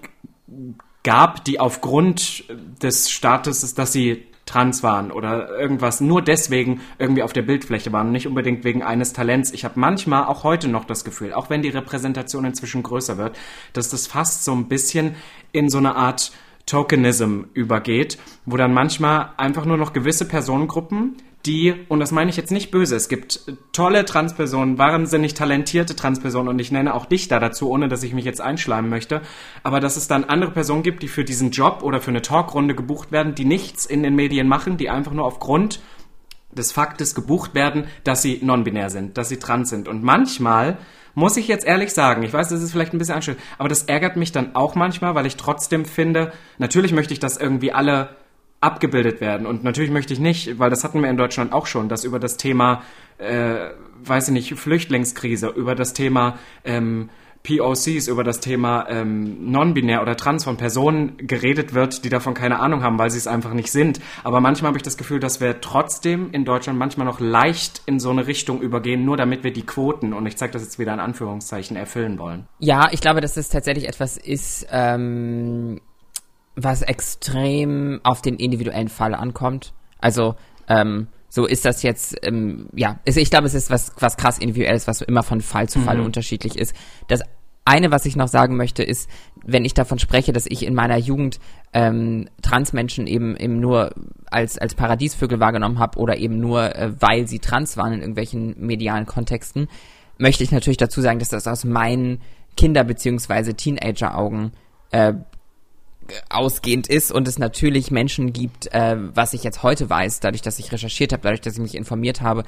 gab, die aufgrund des Statuses, dass sie trans waren oder irgendwas nur deswegen irgendwie auf der Bildfläche waren, nicht unbedingt wegen eines Talents. Ich habe manchmal auch heute noch das Gefühl, auch wenn die Repräsentation inzwischen größer wird, dass das fast so ein bisschen in so eine Art Tokenism übergeht, wo dann manchmal einfach nur noch gewisse Personengruppen die, und das meine ich jetzt nicht böse, es gibt tolle Transpersonen, wahnsinnig talentierte Transpersonen und ich nenne auch dich da dazu, ohne dass ich mich jetzt einschleimen möchte, aber dass es dann andere Personen gibt, die für diesen Job oder für eine Talkrunde gebucht werden, die nichts in den Medien machen, die einfach nur aufgrund des Faktes gebucht werden, dass sie non-binär sind, dass sie trans sind. Und manchmal muss ich jetzt ehrlich sagen, ich weiß, das ist vielleicht ein bisschen anstrengend, aber das ärgert mich dann auch manchmal, weil ich trotzdem finde, natürlich möchte ich, dass irgendwie alle abgebildet werden. Und natürlich möchte ich nicht, weil das hatten wir in Deutschland auch schon, dass über das Thema, äh, weiß ich nicht, Flüchtlingskrise, über das Thema ähm, POCs, über das Thema ähm, non-binär oder trans von Personen geredet wird, die davon keine Ahnung haben, weil sie es einfach nicht sind. Aber manchmal habe ich das Gefühl, dass wir trotzdem in Deutschland manchmal noch leicht in so eine Richtung übergehen, nur damit wir die Quoten, und ich zeige das jetzt wieder in Anführungszeichen, erfüllen wollen. Ja, ich glaube, dass es tatsächlich etwas ist, ähm, was extrem auf den individuellen Fall ankommt. Also, ähm, so ist das jetzt, ähm, ja, ich glaube, es ist was, was krass individuelles, was immer von Fall zu Fall mhm. unterschiedlich ist. Das eine, was ich noch sagen möchte, ist, wenn ich davon spreche, dass ich in meiner Jugend ähm, Transmenschen eben, eben nur als, als Paradiesvögel wahrgenommen habe oder eben nur, äh, weil sie trans waren in irgendwelchen medialen Kontexten, möchte ich natürlich dazu sagen, dass das aus meinen Kinder- bzw. Teenager-Augen äh, ausgehend ist und es natürlich Menschen gibt, äh, was ich jetzt heute weiß, dadurch, dass ich recherchiert habe, dadurch, dass ich mich informiert habe,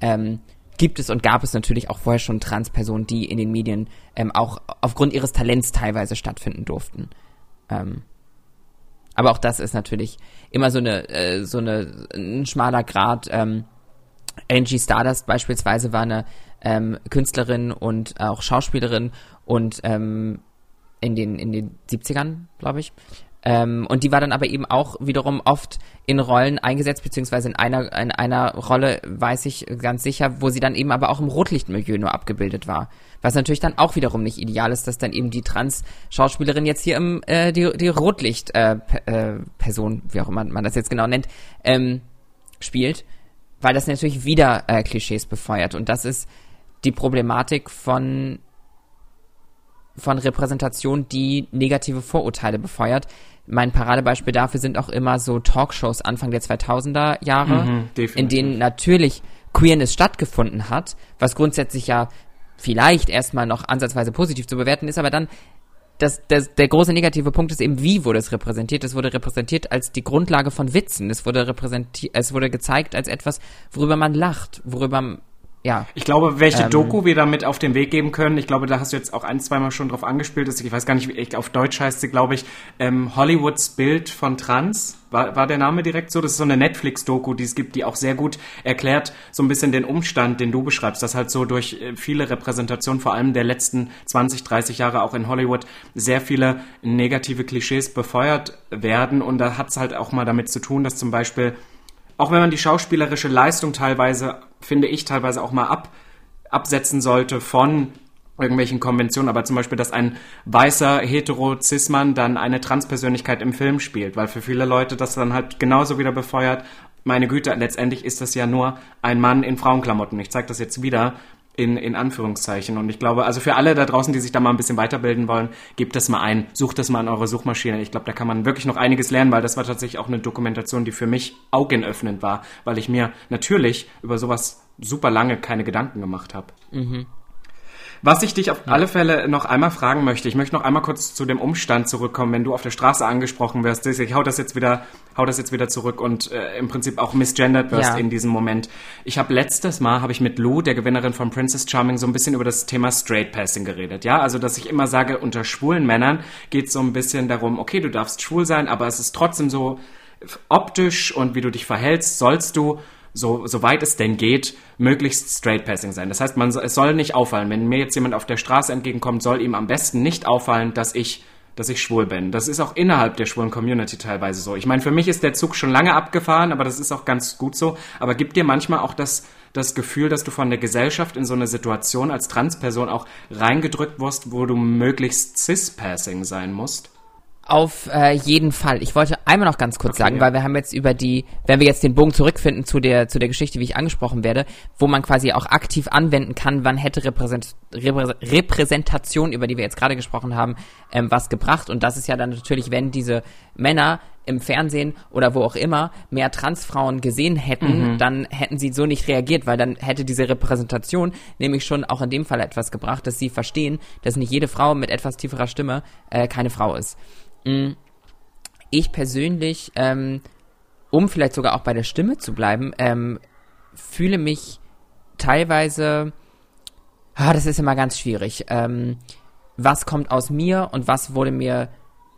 ähm, gibt es und gab es natürlich auch vorher schon Transpersonen, die in den Medien ähm, auch aufgrund ihres Talents teilweise stattfinden durften. Ähm, aber auch das ist natürlich immer so eine, äh, so eine, ein schmaler Grad. Ähm, Angie Stardust beispielsweise war eine ähm, Künstlerin und auch Schauspielerin und ähm, in den, in den 70ern, glaube ich. Ähm, und die war dann aber eben auch wiederum oft in Rollen eingesetzt, beziehungsweise in einer, in einer Rolle, weiß ich ganz sicher, wo sie dann eben aber auch im Rotlichtmilieu nur abgebildet war. Was natürlich dann auch wiederum nicht ideal ist, dass dann eben die Trans-Schauspielerin jetzt hier im, äh, die, die Rotlicht-Person, äh, äh, wie auch immer man das jetzt genau nennt, ähm, spielt, weil das natürlich wieder äh, Klischees befeuert. Und das ist die Problematik von von Repräsentation, die negative Vorurteile befeuert. Mein Paradebeispiel dafür sind auch immer so Talkshows Anfang der 2000er Jahre, mhm, in denen natürlich Queerness stattgefunden hat, was grundsätzlich ja vielleicht erstmal noch ansatzweise positiv zu bewerten ist, aber dann das, das, der große negative Punkt ist eben, wie wurde es repräsentiert? Es wurde repräsentiert als die Grundlage von Witzen. Es wurde repräsentiert, es wurde gezeigt als etwas, worüber man lacht, worüber ja. Ich glaube, welche ähm, Doku wir damit auf den Weg geben können, ich glaube, da hast du jetzt auch ein, zweimal schon drauf angespielt, dass ich weiß gar nicht, wie ich, auf Deutsch heißt sie, glaube ich, ähm, Hollywoods Bild von Trans. War, war der Name direkt so? Das ist so eine Netflix-Doku, die es gibt, die auch sehr gut erklärt, so ein bisschen den Umstand, den du beschreibst, dass halt so durch äh, viele Repräsentationen, vor allem der letzten 20, 30 Jahre auch in Hollywood, sehr viele negative Klischees befeuert werden. Und da hat es halt auch mal damit zu tun, dass zum Beispiel auch wenn man die schauspielerische Leistung teilweise, finde ich, teilweise auch mal ab, absetzen sollte von irgendwelchen Konventionen, aber zum Beispiel, dass ein weißer hetero Cis-Mann dann eine Transpersönlichkeit im Film spielt, weil für viele Leute das dann halt genauso wieder befeuert. Meine Güte, letztendlich ist das ja nur ein Mann in Frauenklamotten. Ich zeige das jetzt wieder in, in Anführungszeichen. Und ich glaube, also für alle da draußen, die sich da mal ein bisschen weiterbilden wollen, gebt das mal ein, sucht das mal in eure Suchmaschine. Ich glaube, da kann man wirklich noch einiges lernen, weil das war tatsächlich auch eine Dokumentation, die für mich augenöffnend war, weil ich mir natürlich über sowas super lange keine Gedanken gemacht habe. Mhm. Was ich dich auf alle Fälle noch einmal fragen möchte, ich möchte noch einmal kurz zu dem Umstand zurückkommen, wenn du auf der Straße angesprochen wirst. Ich hau das jetzt wieder, hau das jetzt wieder zurück und äh, im Prinzip auch misgendert wirst Ja. in diesem Moment. Ich habe letztes Mal habe ich mit Lou, der Gewinnerin von Princess Charming, so ein bisschen über das Thema Straight Passing geredet. Ja, also dass ich immer sage, unter schwulen Männern geht es so ein bisschen darum, okay, du darfst schwul sein, aber es ist trotzdem so optisch und wie du dich verhältst, sollst du so soweit es denn geht, möglichst Straight Passing sein. Das heißt, man es soll nicht auffallen, wenn mir jetzt jemand auf der Straße entgegenkommt, soll ihm am besten nicht auffallen, dass ich dass ich schwul bin. Das ist auch innerhalb der schwulen Community teilweise so. Ich meine, für mich ist der Zug schon lange abgefahren, aber das ist auch ganz gut so. Aber gibt dir manchmal auch das, das Gefühl, dass du von der Gesellschaft in so eine Situation als Transperson auch reingedrückt wirst, wo du möglichst cis-passing sein musst? Auf äh, jeden Fall. Ich wollte einmal noch ganz kurz Okay, sagen, ja. weil wir haben jetzt über die, wenn wir jetzt den Bogen zurückfinden zu der zu der Geschichte, wie ich angesprochen werde, wo man quasi auch aktiv anwenden kann, wann hätte Repräsent, Reprä, Repräsentation, über die wir jetzt gerade gesprochen haben, ähm, was gebracht. Und das ist ja dann natürlich, wenn diese Männer im Fernsehen oder wo auch immer mehr Transfrauen gesehen hätten, dann hätten sie so nicht reagiert, weil dann hätte diese Repräsentation nämlich schon auch in dem Fall etwas gebracht, dass sie verstehen, dass nicht jede Frau mit etwas tieferer Stimme äh, keine Frau ist ich persönlich, ähm, um vielleicht sogar auch bei der Stimme zu bleiben, ähm, fühle mich teilweise, ah, das ist immer ganz schwierig. Ähm, was kommt aus mir und was wurde mir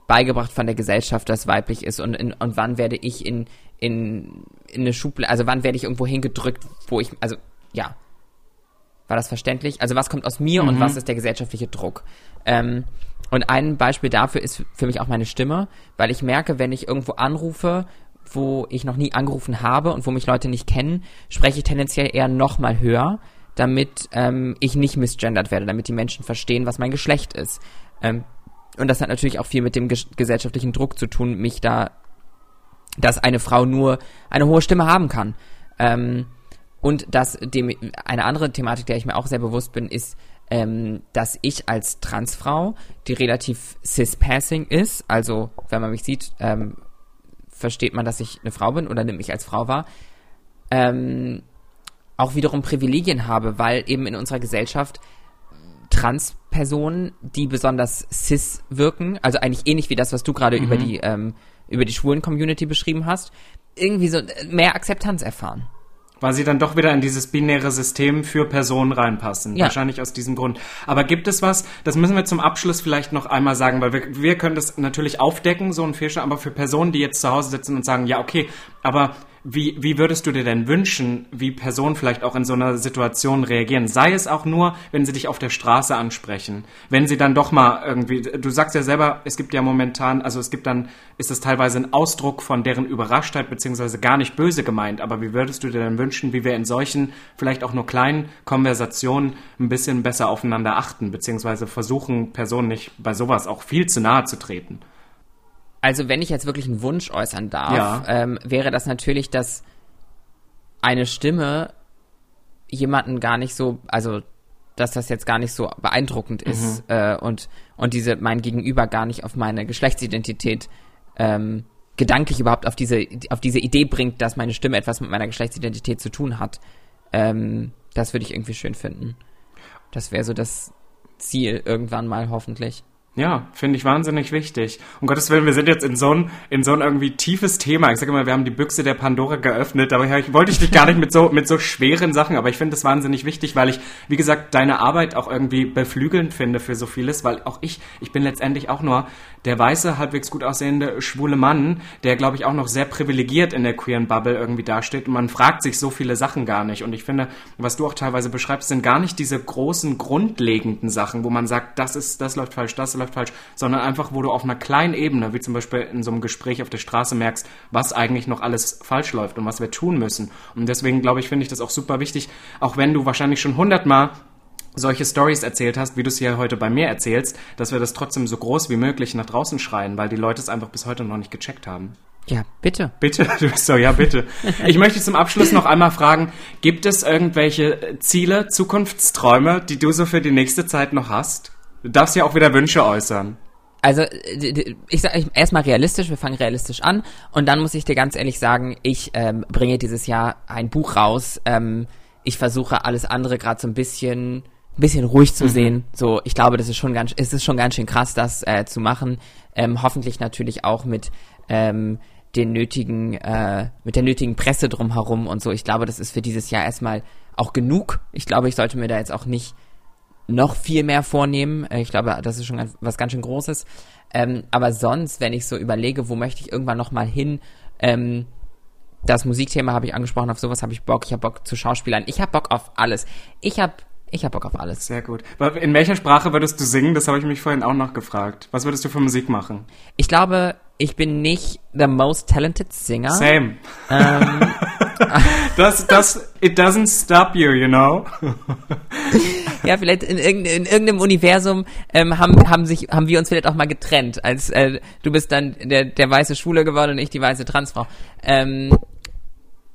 beigebracht von der Gesellschaft, das weiblich ist und, in, und wann werde ich in, in, in eine Schublade, also wann werde ich irgendwo hingedrückt, wo ich, also ja, war das verständlich? Also was kommt aus mir und was ist der gesellschaftliche Druck? Ähm, und ein Beispiel dafür ist für mich auch meine Stimme, weil ich merke, wenn ich irgendwo anrufe, wo ich noch nie angerufen habe und wo mich Leute nicht kennen, spreche ich tendenziell eher noch mal höher, damit ähm, ich nicht misgendert werde, damit die Menschen verstehen, was mein Geschlecht ist. Ähm, und das hat natürlich auch viel mit dem ges gesellschaftlichen Druck zu tun, mich da, dass eine Frau nur eine hohe Stimme haben kann. Ähm, und dass dem, eine andere Thematik, der ich mir auch sehr bewusst bin, ist, ähm, dass ich als Transfrau, die relativ cis-passing ist, also wenn man mich sieht, ähm, versteht man, dass ich eine Frau bin oder nimmt mich als Frau wahr, ähm, auch wiederum Privilegien habe, weil eben in unserer Gesellschaft Transpersonen, die besonders cis wirken, also eigentlich ähnlich wie das, was du gerade über die ähm, über die schwulen Community beschrieben hast, irgendwie so mehr Akzeptanz erfahren. Weil sie dann doch wieder in dieses binäre System für Personen reinpassen. Ja. Wahrscheinlich aus diesem Grund. Aber gibt es was, das müssen wir zum Abschluss vielleicht noch einmal sagen, weil wir, wir können das natürlich aufdecken, so ein Fehlschlag, aber für Personen, die jetzt zu Hause sitzen und sagen, ja, okay, aber wie, wie würdest du dir denn wünschen, wie Personen vielleicht auch in so einer Situation reagieren? Sei es auch nur, wenn sie dich auf der Straße ansprechen. Wenn sie dann doch mal irgendwie, du sagst ja selber, es gibt ja momentan, also es gibt dann, ist es teilweise ein Ausdruck von deren Überraschtheit, beziehungsweise gar nicht böse gemeint. Aber wie würdest du dir denn wünschen, wie wir in solchen, vielleicht auch nur kleinen Konversationen ein bisschen besser aufeinander achten, beziehungsweise versuchen, Personen nicht bei sowas auch viel zu nahe zu treten? Also wenn ich jetzt wirklich einen Wunsch äußern darf, Ja. ähm, wäre das natürlich, dass eine Stimme jemanden gar nicht so, also dass das jetzt gar nicht so beeindruckend ist äh, und und diese mein Gegenüber gar nicht auf meine Geschlechtsidentität ähm, gedanklich überhaupt auf diese auf diese Idee bringt, dass meine Stimme etwas mit meiner Geschlechtsidentität zu tun hat. Ähm, das würde ich irgendwie schön finden. Das wäre so das Ziel irgendwann mal hoffentlich. Ja, finde ich wahnsinnig wichtig. Um Gottes Willen, wir sind jetzt in so ein, in so ein irgendwie tiefes Thema. Ich sage immer, wir haben die Büchse der Pandora geöffnet, aber ich wollte ich dich gar nicht mit so, mit so schweren Sachen, aber ich finde es wahnsinnig wichtig, weil ich, wie gesagt, deine Arbeit auch irgendwie beflügelnd finde für so vieles, weil auch ich, ich bin letztendlich auch nur der weiße, halbwegs gut aussehende, schwule Mann, der, glaube ich, auch noch sehr privilegiert in der queeren Bubble irgendwie dasteht und man fragt sich so viele Sachen gar nicht. Und ich finde, was du auch teilweise beschreibst, sind gar nicht diese großen, grundlegenden Sachen, wo man sagt, das ist, das läuft falsch, das läuft falsch, sondern einfach, wo du auf einer kleinen Ebene, wie zum Beispiel in so einem Gespräch auf der Straße merkst, was eigentlich noch alles falsch läuft und was wir tun müssen. Und deswegen, glaube ich, finde ich das auch super wichtig, auch wenn du wahrscheinlich schon hundertmal solche Stories erzählt hast, wie du es hier heute bei mir erzählst, dass wir das trotzdem so groß wie möglich nach draußen schreien, weil die Leute es einfach bis heute noch nicht gecheckt haben. Ja, bitte. Bitte, du bist so, ja, bitte. Ich möchte zum Abschluss noch einmal fragen, gibt es irgendwelche Ziele, Zukunftsträume, die du so für die nächste Zeit noch hast? Du darfst ja auch wieder Wünsche äußern. Also, äh, ich sage erstmal realistisch, wir fangen realistisch an und dann muss ich dir ganz ehrlich sagen, ich ähm, bringe dieses Jahr ein Buch raus. Ähm, ich versuche alles andere gerade so ein bisschen ein bisschen ruhig zu sehen. So, ich glaube, das ist schon ganz, es ist schon ganz schön krass, das äh, zu machen. Ähm, hoffentlich natürlich auch mit ähm, den nötigen, äh, mit der nötigen Presse drumherum und so. Ich glaube, das ist für dieses Jahr erstmal auch genug. Ich glaube, ich sollte mir da jetzt auch nicht noch viel mehr vornehmen. Äh, Ich glaube, das ist schon ganz, was ganz schön Großes. Ähm, aber sonst, wenn ich so überlege, wo möchte ich irgendwann noch mal hin, ähm, das Musikthema habe ich angesprochen, auf sowas habe ich Bock. Ich habe Bock zu Schauspielern. Ich habe Bock auf alles. Ich habe ich hab Bock auf alles. Sehr gut. In welcher Sprache würdest du singen? Das habe ich mich vorhin auch noch gefragt. Was würdest du für Musik machen? Ich glaube, ich bin nicht the most talented singer. Same. Ähm, Das, das, it doesn't stop you, you know? ja, vielleicht in, irgendein, in irgendeinem Universum ähm, haben, haben, sich, haben wir uns vielleicht auch mal getrennt. Als äh, du bist dann der, der weiße Schwule geworden und ich die weiße Transfrau. Ähm,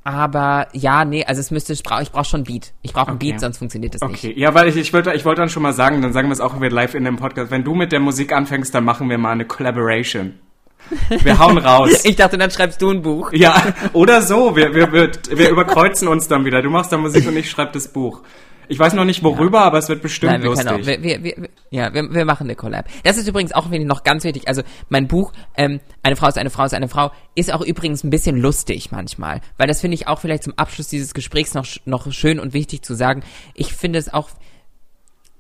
aber ja, nee, also es müsste, ich brauche brauch schon Beat. Ich brauche einen Okay. Beat, sonst funktioniert das nicht. Okay, ja, weil ich, ich wollte ich wollte dann schon mal sagen, dann sagen wir es auch wieder live in dem Podcast. Wenn du mit der Musik anfängst, dann machen wir mal eine Collaboration. Wir hauen raus. Ich dachte, dann schreibst du ein Buch. Ja, oder so. Wir, wir, wir, wir überkreuzen uns dann wieder. Du machst dann Musik und ich schreibe das Buch. Ich weiß noch nicht worüber, aber es wird bestimmt Nein, wir lustig. können auch, wir, wir, wir, ja, wir, wir machen eine Collab. Das ist übrigens auch noch ganz wichtig. Also mein Buch, ähm, eine Frau ist eine Frau ist eine Frau, ist auch übrigens ein bisschen lustig manchmal, weil das finde ich auch vielleicht zum Abschluss dieses Gesprächs noch noch schön und wichtig zu sagen. Ich finde es auch,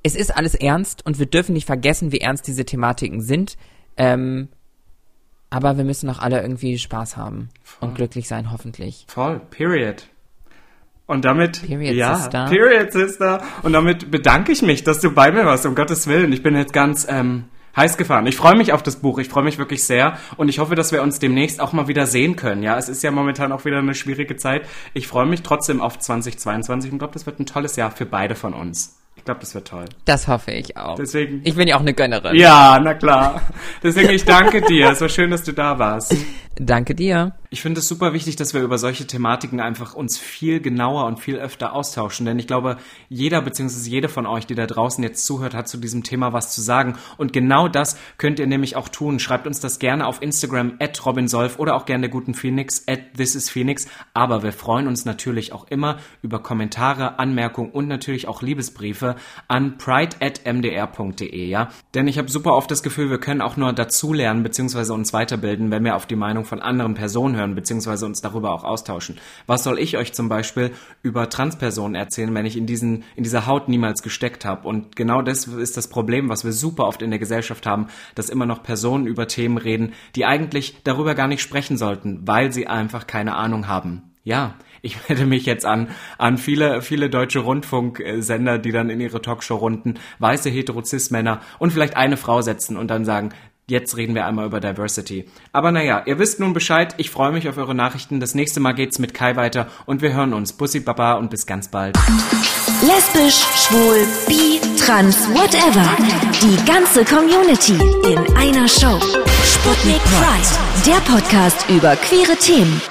es ist alles ernst und wir dürfen nicht vergessen, wie ernst diese Thematiken sind. Ähm, aber wir müssen auch alle irgendwie Spaß haben und glücklich sein, hoffentlich. Voll, period. Und damit, Period, ja, Sister. Period, Sister. Und damit bedanke ich mich, dass du bei mir warst, um Gottes Willen. Ich bin jetzt ganz ähm, heiß gefahren. Ich freue mich auf das Buch. Ich freue mich wirklich sehr. Und ich hoffe, dass wir uns demnächst auch mal wieder sehen können. Ja, es ist ja momentan auch wieder eine schwierige Zeit. Ich freue mich trotzdem auf 2022 und glaube, das wird ein tolles Jahr für beide von uns. Ich glaube, das wird toll. Das hoffe ich auch. Deswegen. ich bin ja auch eine Gönnerin. ja, na klar. Deswegen, ich danke dir. Es war schön, dass du da warst. Danke dir. Ich finde es super wichtig, dass wir über solche Thematiken einfach uns viel genauer und viel öfter austauschen, denn ich glaube, jeder bzw. jede von euch, die da draußen jetzt zuhört, hat zu diesem Thema was zu sagen und genau das könnt ihr nämlich auch tun. Schreibt uns das gerne auf Instagram at robinsolf oder auch gerne der guten Phoenix at thisisphoenix, aber wir freuen uns natürlich auch immer über Kommentare, Anmerkungen und natürlich auch Liebesbriefe an pride at mdr.de, ja? Denn ich habe super oft das Gefühl, wir können auch nur dazulernen bzw. uns weiterbilden, wenn wir auf die Meinung von anderen Personen hören bzw. uns darüber auch austauschen. Was soll ich euch zum Beispiel über Transpersonen erzählen, wenn ich in diesen in dieser Haut niemals gesteckt habe? Und genau das ist das Problem, was wir super oft in der Gesellschaft haben, dass immer noch Personen über Themen reden, die eigentlich darüber gar nicht sprechen sollten, weil sie einfach keine Ahnung haben. Ja, ich werde mich jetzt an, an viele, viele deutsche Rundfunksender, die dann in ihre Talkshow-Runden weiße Heterozis-Männer und vielleicht eine Frau setzen und dann sagen, jetzt reden wir einmal über Diversity. Aber naja, ihr wisst nun Bescheid, ich freue mich auf eure Nachrichten. Das nächste Mal geht's mit Kai weiter und wir hören uns. Bussi Baba und bis ganz bald. Lesbisch, schwul, bi, trans, whatever. Die ganze Community in einer Show. Sputnik Pride. Der Podcast über queere Themen.